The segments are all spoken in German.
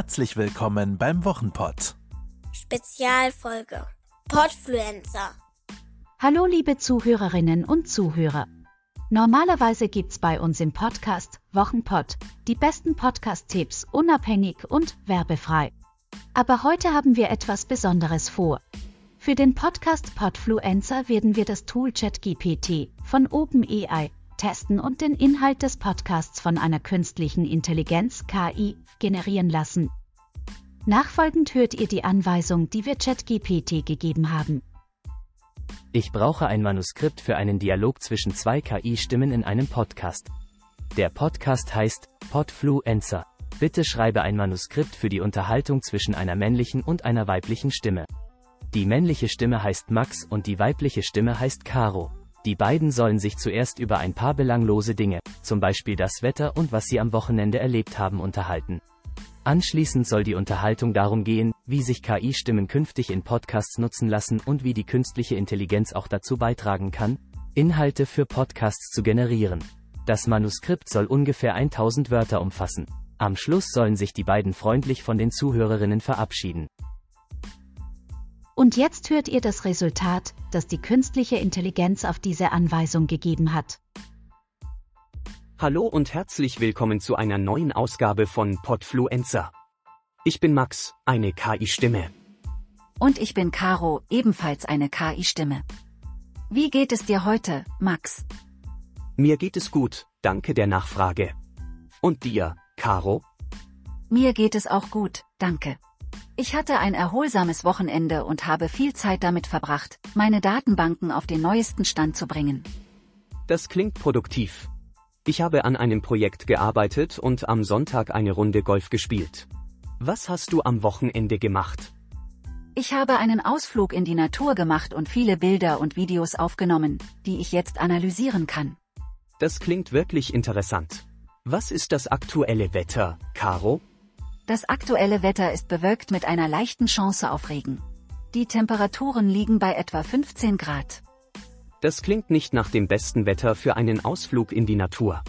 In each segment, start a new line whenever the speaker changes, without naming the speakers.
Herzlich willkommen beim Wochenpott.
Spezialfolge Podfluencer.
Hallo liebe Zuhörerinnen und Zuhörer. Normalerweise gibt's bei uns im Podcast Wochenpott die besten Podcast-Tipps unabhängig und werbefrei. Aber heute haben wir etwas Besonderes vor. Für den Podcast Podfluencer werden wir das Tool ChatGPT von OpenAI testen und den Inhalt des Podcasts von einer künstlichen Intelligenz KI generieren lassen. Nachfolgend hört ihr die Anweisung, die wir ChatGPT gegeben haben.
Ich brauche ein Manuskript für einen Dialog zwischen zwei KI-Stimmen in einem Podcast. Der Podcast heißt Podfluencer. Bitte schreibe ein Manuskript für die Unterhaltung zwischen einer männlichen und einer weiblichen Stimme. Die männliche Stimme heißt Max und die weibliche Stimme heißt Caro. Die beiden sollen sich zuerst über ein paar belanglose Dinge, zum Beispiel das Wetter und was sie am Wochenende erlebt haben, unterhalten. Anschließend soll die Unterhaltung darum gehen, wie sich KI-Stimmen künftig in Podcasts nutzen lassen und wie die künstliche Intelligenz auch dazu beitragen kann, Inhalte für Podcasts zu generieren. Das Manuskript soll ungefähr 1000 Wörter umfassen. Am Schluss sollen sich die beiden freundlich von den Zuhörerinnen verabschieden.
Und jetzt hört ihr das Resultat, das die künstliche Intelligenz auf diese Anweisung gegeben hat.
Hallo und herzlich willkommen zu einer neuen Ausgabe von Podfluencer. Ich bin Max, eine KI-Stimme.
Und ich bin Caro, ebenfalls eine KI-Stimme. Wie geht es dir heute, Max?
Mir geht es gut, danke der Nachfrage. Und dir, Caro?
Mir geht es auch gut, danke. Ich hatte ein erholsames Wochenende und habe viel Zeit damit verbracht, meine Datenbanken auf den neuesten Stand zu bringen.
Das klingt produktiv. Ich habe an einem Projekt gearbeitet und am Sonntag eine Runde Golf gespielt. Was hast du am Wochenende gemacht?
Ich habe einen Ausflug in die Natur gemacht und viele Bilder und Videos aufgenommen, die ich jetzt analysieren kann.
Das klingt wirklich interessant. Was ist das aktuelle Wetter, Caro?
Das aktuelle Wetter ist bewölkt mit einer leichten Chance auf Regen. Die Temperaturen liegen bei etwa 15 Grad.
Das klingt nicht nach dem besten Wetter für einen Ausflug in die Natur.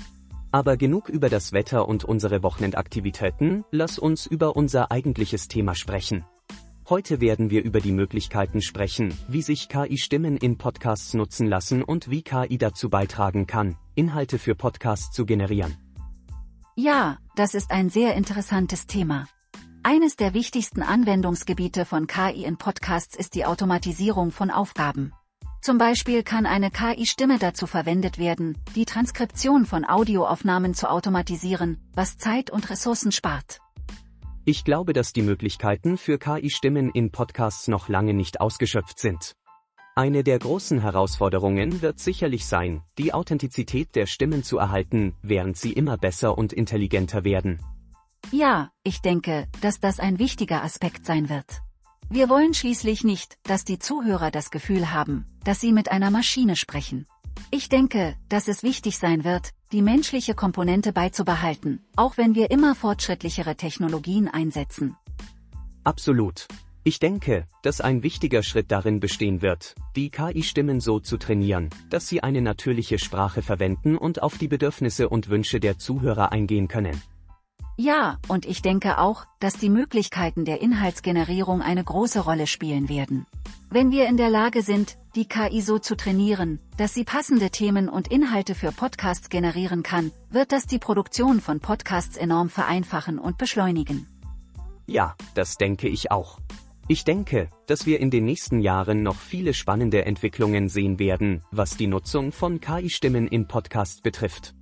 Aber genug über das Wetter und unsere Wochenendaktivitäten, lass uns über unser eigentliches Thema sprechen. Heute werden wir über die Möglichkeiten sprechen, wie sich KI-Stimmen in Podcasts nutzen lassen und wie KI dazu beitragen kann, Inhalte für Podcasts zu generieren.
Ja, das ist ein sehr interessantes Thema. Eines der wichtigsten Anwendungsgebiete von KI in Podcasts ist die Automatisierung von Aufgaben. Zum Beispiel kann eine KI-Stimme dazu verwendet werden, die Transkription von Audioaufnahmen zu automatisieren, was Zeit und Ressourcen spart.
Ich glaube, dass die Möglichkeiten für KI-Stimmen in Podcasts noch lange nicht ausgeschöpft sind. Eine der großen Herausforderungen wird sicherlich sein, die Authentizität der Stimmen zu erhalten, während sie immer besser und intelligenter werden.
Ja, ich denke, dass das ein wichtiger Aspekt sein wird. Wir wollen schließlich nicht, dass die Zuhörer das Gefühl haben, dass sie mit einer Maschine sprechen. Ich denke, dass es wichtig sein wird, die menschliche Komponente beizubehalten, auch wenn wir immer fortschrittlichere Technologien einsetzen.
Absolut. Ich denke, dass ein wichtiger Schritt darin bestehen wird, die KI-Stimmen so zu trainieren, dass sie eine natürliche Sprache verwenden und auf die Bedürfnisse und Wünsche der Zuhörer eingehen können.
Ja, und ich denke auch, dass die Möglichkeiten der Inhaltsgenerierung eine große Rolle spielen werden. Wenn wir in der Lage sind, die KI so zu trainieren, dass sie passende Themen und Inhalte für Podcasts generieren kann, wird das die Produktion von Podcasts enorm vereinfachen und beschleunigen.
Ja, das denke ich auch. Ich denke, dass wir in den nächsten Jahren noch viele spannende Entwicklungen sehen werden, was die Nutzung von KI-Stimmen in Podcasts betrifft.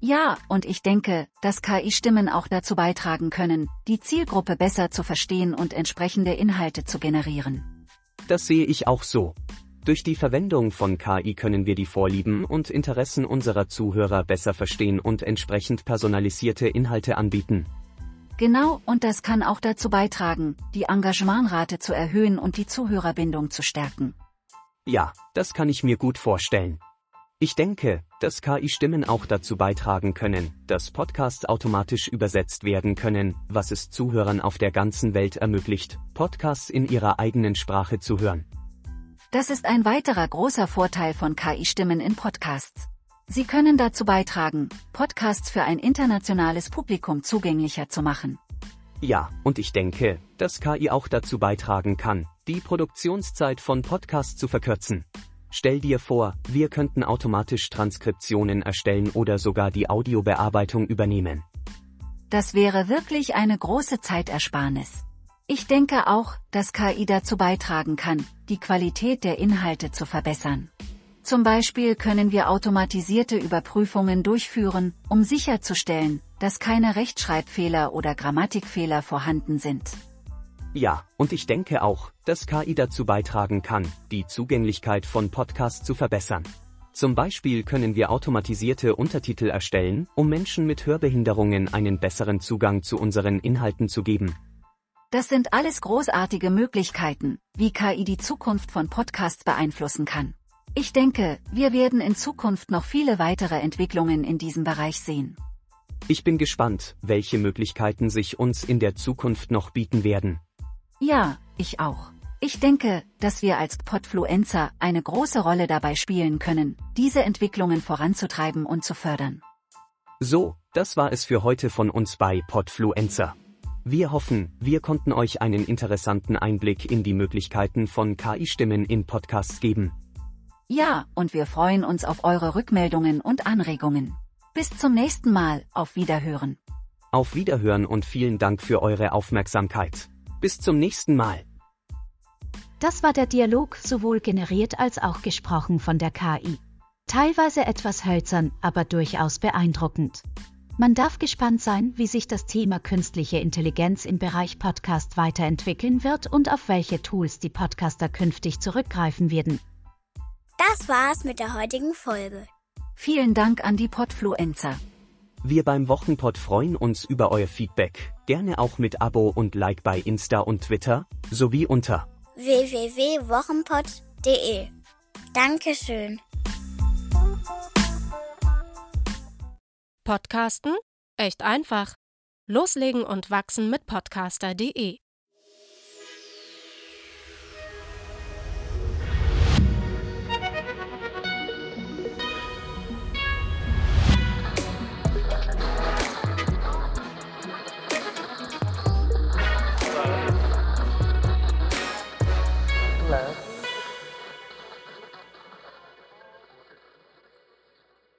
Ja, und ich denke, dass KI-Stimmen auch dazu beitragen können, die Zielgruppe besser zu verstehen und entsprechende Inhalte zu generieren.
Das sehe ich auch so. Durch die Verwendung von KI können wir die Vorlieben und Interessen unserer Zuhörer besser verstehen und entsprechend personalisierte Inhalte anbieten.
Genau, und das kann auch dazu beitragen, die Engagementrate zu erhöhen und die Zuhörerbindung zu stärken.
Ja, das kann ich mir gut vorstellen. Ich denke, dass KI-Stimmen auch dazu beitragen können, dass Podcasts automatisch übersetzt werden können, was es Zuhörern auf der ganzen Welt ermöglicht, Podcasts in ihrer eigenen Sprache zu hören.
Das ist ein weiterer großer Vorteil von KI-Stimmen in Podcasts. Sie können dazu beitragen, Podcasts für ein internationales Publikum zugänglicher zu machen.
Ja, und ich denke, dass KI auch dazu beitragen kann, die Produktionszeit von Podcasts zu verkürzen. Stell dir vor, wir könnten automatisch Transkriptionen erstellen oder sogar die Audiobearbeitung übernehmen.
Das wäre wirklich eine große Zeitersparnis. Ich denke auch, dass KI dazu beitragen kann, die Qualität der Inhalte zu verbessern. Zum Beispiel können wir automatisierte Überprüfungen durchführen, um sicherzustellen, dass keine Rechtschreibfehler oder Grammatikfehler vorhanden sind.
Ja, und ich denke auch, dass KI dazu beitragen kann, die Zugänglichkeit von Podcasts zu verbessern. Zum Beispiel können wir automatisierte Untertitel erstellen, um Menschen mit Hörbehinderungen einen besseren Zugang zu unseren Inhalten zu geben.
Das sind alles großartige Möglichkeiten, wie KI die Zukunft von Podcasts beeinflussen kann. Ich denke, wir werden in Zukunft noch viele weitere Entwicklungen in diesem Bereich sehen.
Ich bin gespannt, welche Möglichkeiten sich uns in der Zukunft noch bieten werden.
Ja, ich auch. Ich denke, dass wir als Podfluencer eine große Rolle dabei spielen können, diese Entwicklungen voranzutreiben und zu fördern.
So, das war es für heute von uns bei Podfluencer. Wir hoffen, wir konnten euch einen interessanten Einblick in die Möglichkeiten von KI-Stimmen in Podcasts geben.
Ja, und wir freuen uns auf eure Rückmeldungen und Anregungen. Bis zum nächsten Mal, auf Wiederhören.
Auf Wiederhören und vielen Dank für eure Aufmerksamkeit. Bis zum nächsten Mal.
Das war der Dialog sowohl generiert als auch gesprochen von der KI. Teilweise etwas hölzern, aber durchaus beeindruckend. Man darf gespannt sein, wie sich das Thema künstliche Intelligenz im Bereich Podcast weiterentwickeln wird und auf welche Tools die Podcaster künftig zurückgreifen werden.
Das war's mit der heutigen Folge.
Vielen Dank an die Podfluencer.
Wir beim Wochenpod freuen uns über euer Feedback, gerne auch mit Abo und Like bei Insta und Twitter, sowie unter
www.wochenpod.de. Dankeschön.
Podcasten? Echt einfach. Loslegen und wachsen mit podcaster.de.